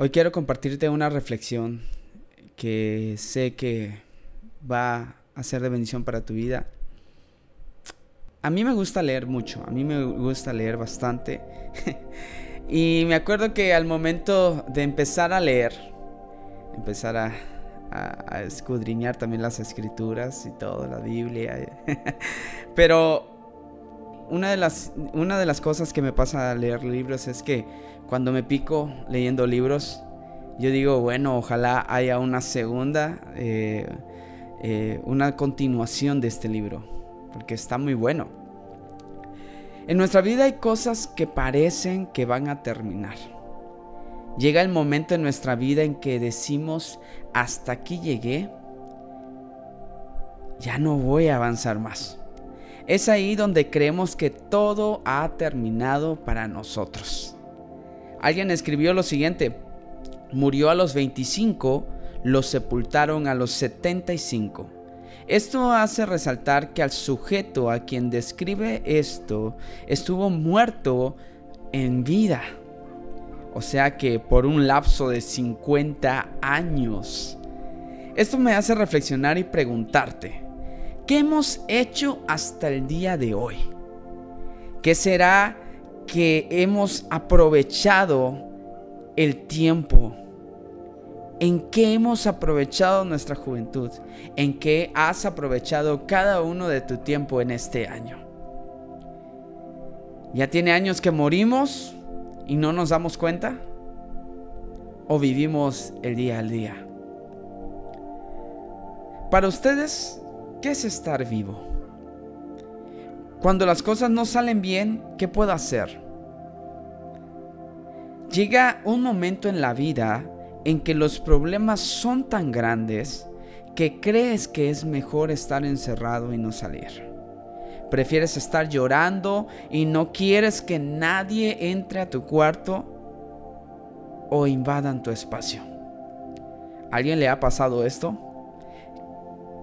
Hoy quiero compartirte una reflexión que sé que va a ser de bendición para tu vida. A mí me gusta leer mucho, a mí me gusta leer bastante. y me acuerdo que al momento de empezar a leer, empezar a, a, escudriñar también las escrituras y todo, la Biblia. Pero una de, las, una de las cosas que me pasa al leer libros es que cuando me pico leyendo libros, yo digo, bueno, ojalá haya una segunda, eh, eh, una continuación de este libro, porque está muy bueno. En nuestra vida hay cosas que parecen que van a terminar. Llega el momento en nuestra vida en que decimos, hasta aquí llegué, ya no voy a avanzar más. Es ahí donde creemos que todo ha terminado para nosotros. Alguien escribió lo siguiente, murió a los 25, lo sepultaron a los 75. Esto hace resaltar que al sujeto a quien describe esto estuvo muerto en vida. O sea que por un lapso de 50 años. Esto me hace reflexionar y preguntarte, ¿qué hemos hecho hasta el día de hoy? ¿Qué será que hemos aprovechado el tiempo? ¿En qué hemos aprovechado nuestra juventud? ¿En qué has aprovechado cada uno de tu tiempo en este año? ¿Ya tiene años que morimos? y no nos damos cuenta? ¿O vivimos el día al día? Para ustedes, ¿qué es estar vivo? Cuando las cosas no salen bien, ¿qué puedo hacer? Llega un momento en la vida en que los problemas son tan grandes que crees que es mejor estar encerrado y no salir. Prefieres estar llorando y no quieres que nadie entre a tu cuarto o invadan tu espacio. ¿Alguien le ha pasado esto?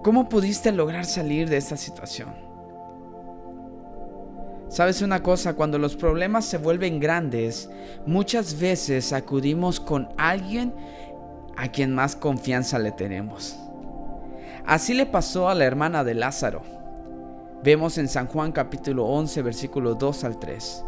¿Cómo pudiste lograr salir de esta situación? Sabes una cosa, cuando los problemas se vuelven grandes, muchas veces acudimos con alguien a quien más confianza le tenemos. Así le pasó a la hermana de Lázaro. Vemos en San Juan capítulo 11 versículo 2 al 3.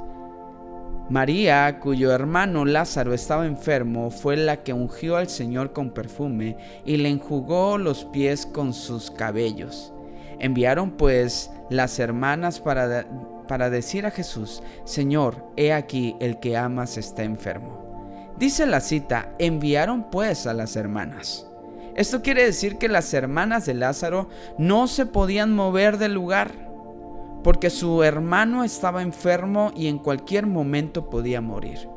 María, cuyo hermano Lázaro estaba enfermo, fue la que ungió al Señor con perfume y le enjugó los pies con sus cabellos. Enviaron pues las hermanas para, para decir a Jesús, Señor, he aquí el que amas está enfermo. Dice la cita, enviaron pues a las hermanas. Esto quiere decir que las hermanas de Lázaro no se podían mover del lugar porque su hermano estaba enfermo y en cualquier momento podía morir.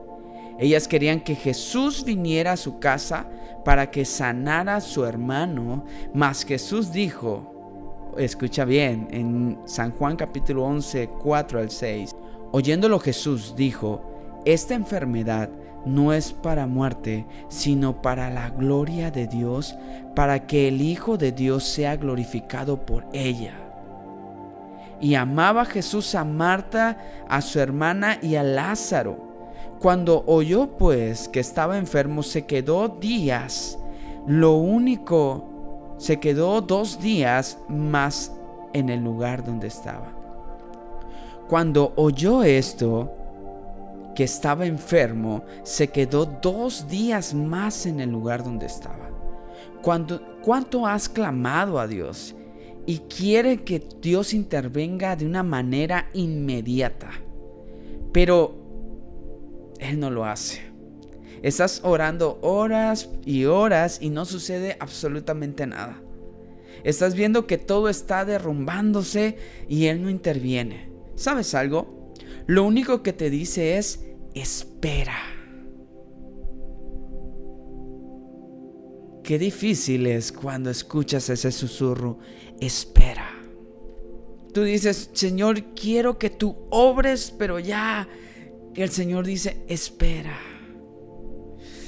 Ellas querían que Jesús viniera a su casa para que sanara a su hermano, mas Jesús dijo, escucha bien, en San Juan capítulo 11, 4 al 6, oyéndolo Jesús dijo, esta enfermedad no es para muerte, sino para la gloria de Dios, para que el Hijo de Dios sea glorificado por ella. Y amaba Jesús a Marta, a su hermana y a Lázaro. Cuando oyó pues que estaba enfermo, se quedó días. Lo único, se quedó dos días más en el lugar donde estaba. Cuando oyó esto, que estaba enfermo, se quedó dos días más en el lugar donde estaba. ¿Cuánto has clamado a Dios? Y quiere que Dios intervenga de una manera inmediata. Pero Él no lo hace. Estás orando horas y horas y no sucede absolutamente nada. Estás viendo que todo está derrumbándose y Él no interviene. ¿Sabes algo? Lo único que te dice es, espera. Qué difícil es cuando escuchas ese susurro, espera. Tú dices, Señor, quiero que tú obres, pero ya. Y el Señor dice, espera.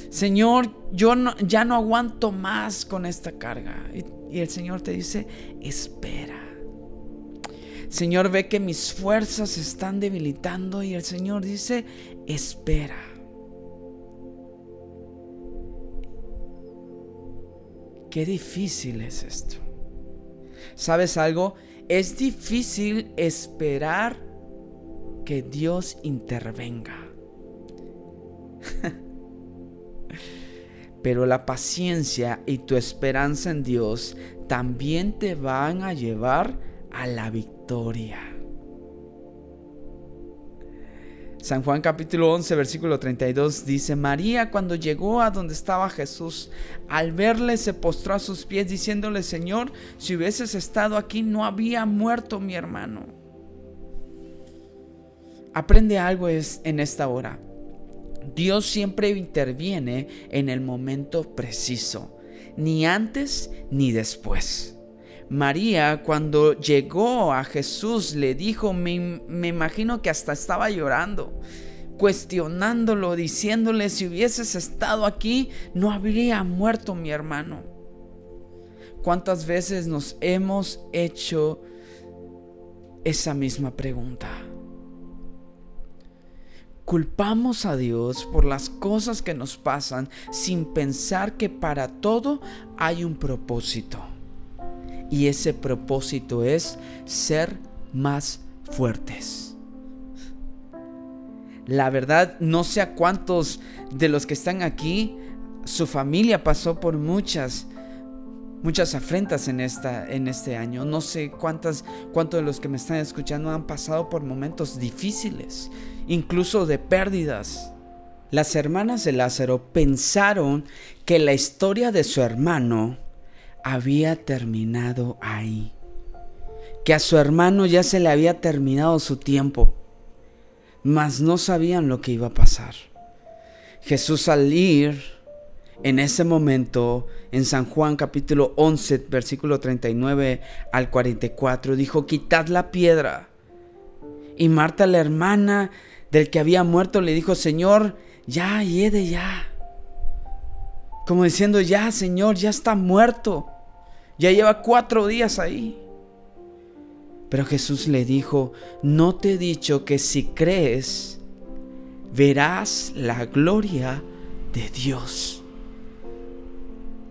Señor, yo ya no aguanto más con esta carga. y el Señor te dice, espera. Señor ve que mis fuerzas se están debilitando y el Señor dice, espera. Qué difícil es esto. ¿Sabes algo? Es difícil esperar que Dios intervenga. Pero la paciencia y tu esperanza en Dios también te van a llevar a la victoria. San Juan capítulo 11 versículo 32 dice, María cuando llegó a donde estaba Jesús, al verle se postró a sus pies diciéndole, Señor, si hubieses estado aquí no había muerto mi hermano. Aprende algo es en esta hora. Dios siempre interviene en el momento preciso, ni antes ni después. María cuando llegó a Jesús le dijo, me, imagino que hasta estaba llorando, cuestionándolo, diciéndole, si hubieses estado aquí, no habría muerto mi hermano. ¿Cuántas veces nos hemos hecho esa misma pregunta? Culpamos a Dios por las cosas que nos pasan sin pensar que para todo hay un propósito. Y ese propósito es ser más fuertes. La verdad, no sé a cuántos de los que están aquí, su familia pasó por muchas, muchas afrentas en, esta, en este año. No sé cuántas, cuántos de los que me están escuchando han pasado por momentos difíciles incluso de pérdidas. Las hermanas de Lázaro pensaron que la historia de su hermano había terminado ahí, que a su hermano ya se le había terminado su tiempo, mas no sabían lo que iba a pasar. Jesús al ir en ese momento, en San Juan capítulo 11, versículo 39 al 44, dijo, quitad la piedra. Y Marta, la hermana del que había muerto, le dijo, Señor, ya, hiede ya. Como diciendo, ya, Señor, ya está muerto. Ya lleva cuatro días ahí. Pero Jesús le dijo, no te he dicho que si crees, verás la gloria de Dios.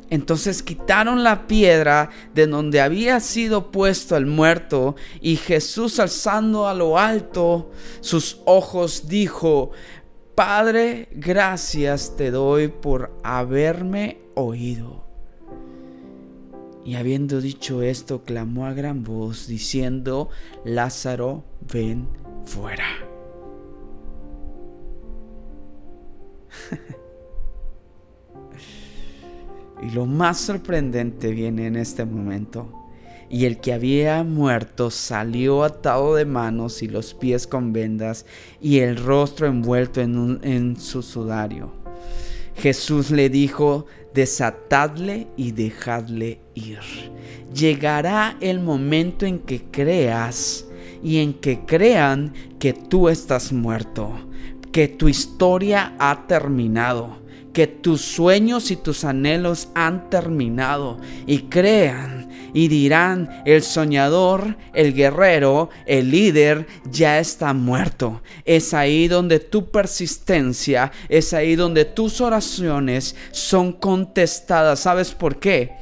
Entonces quitaron la piedra de donde había sido puesto el muerto y Jesús alzando a lo alto sus ojos dijo, Padre, gracias te doy por haberme oído. Y habiendo dicho esto, clamó a gran voz, diciendo, Lázaro, ven fuera. Y lo más sorprendente viene en este momento. Y el que había muerto salió atado de manos y los pies con vendas y el rostro envuelto en, en su sudario. Jesús le dijo, desatadle y dejadle Llegará el momento en que creas y en que crean que tú estás muerto, que tu historia ha terminado que tus sueños y tus anhelos han terminado y crean y dirán, el soñador, el guerrero, el líder ya está muerto. Es ahí donde tu persistencia, es ahí donde tus oraciones son contestadas. ¿Sabes por qué?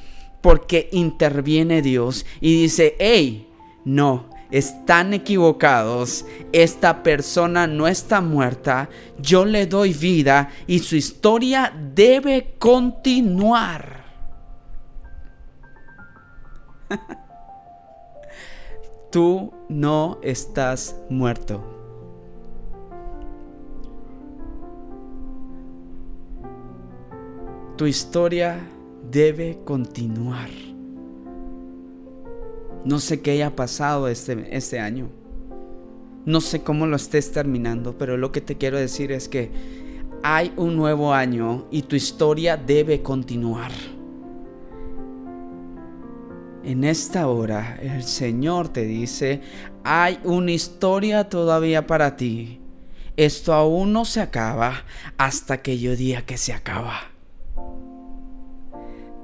Porque interviene Dios y dice, hey, no, están equivocados, esta persona no está muerta, yo le doy vida y su historia debe continuar. Tú no estás muerto. Tu historia debe continuar. No sé qué haya pasado este, este año. No sé cómo lo estés terminando, pero lo que te quiero decir es que hay un nuevo año y tu historia debe continuar. En esta hora el Señor te dice, hay una historia todavía para ti. Esto aún no se acaba hasta que yo diga que se acaba.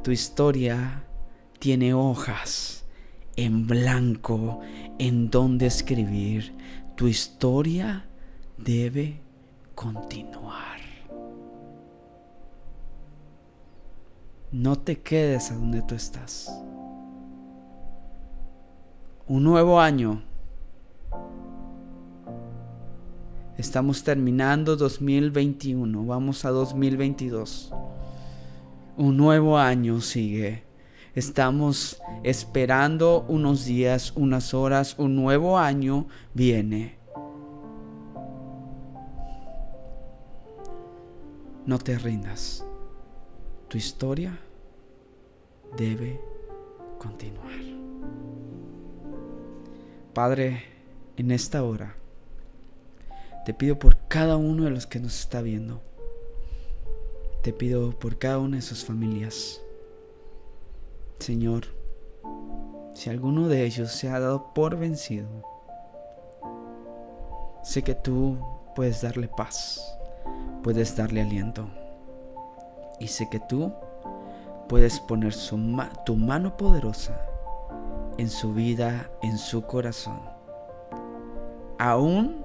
Tu historia tiene hojas en blanco en donde escribir. Tu historia debe continuar. No te quedes a donde tú estás. Un nuevo año. Estamos terminando 2021, vamos a 2022. Un nuevo año sigue. Estamos esperando unos días, unas horas, un nuevo año viene. No te rindas. Tu historia debe continuar. Padre, en esta hora, te pido por cada uno de los que nos está viendo. Te pido por cada una de sus familias. Señor, si alguno de ellos se ha dado por vencido, sé que tú puedes darle paz, puedes darle aliento. Y sé que tú puedes poner tu mano poderosa en su vida, en su corazón. Aún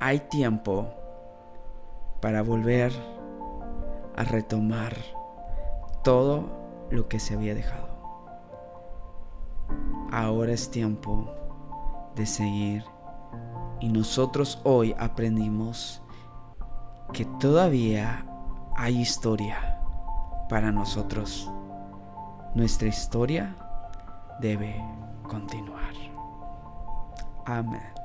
hay tiempo para volver a retomar todo lo que se había dejado. Ahora es tiempo de seguir y nosotros hoy aprendimos que todavía hay historia para nosotros. Nuestra historia debe continuar. Amén.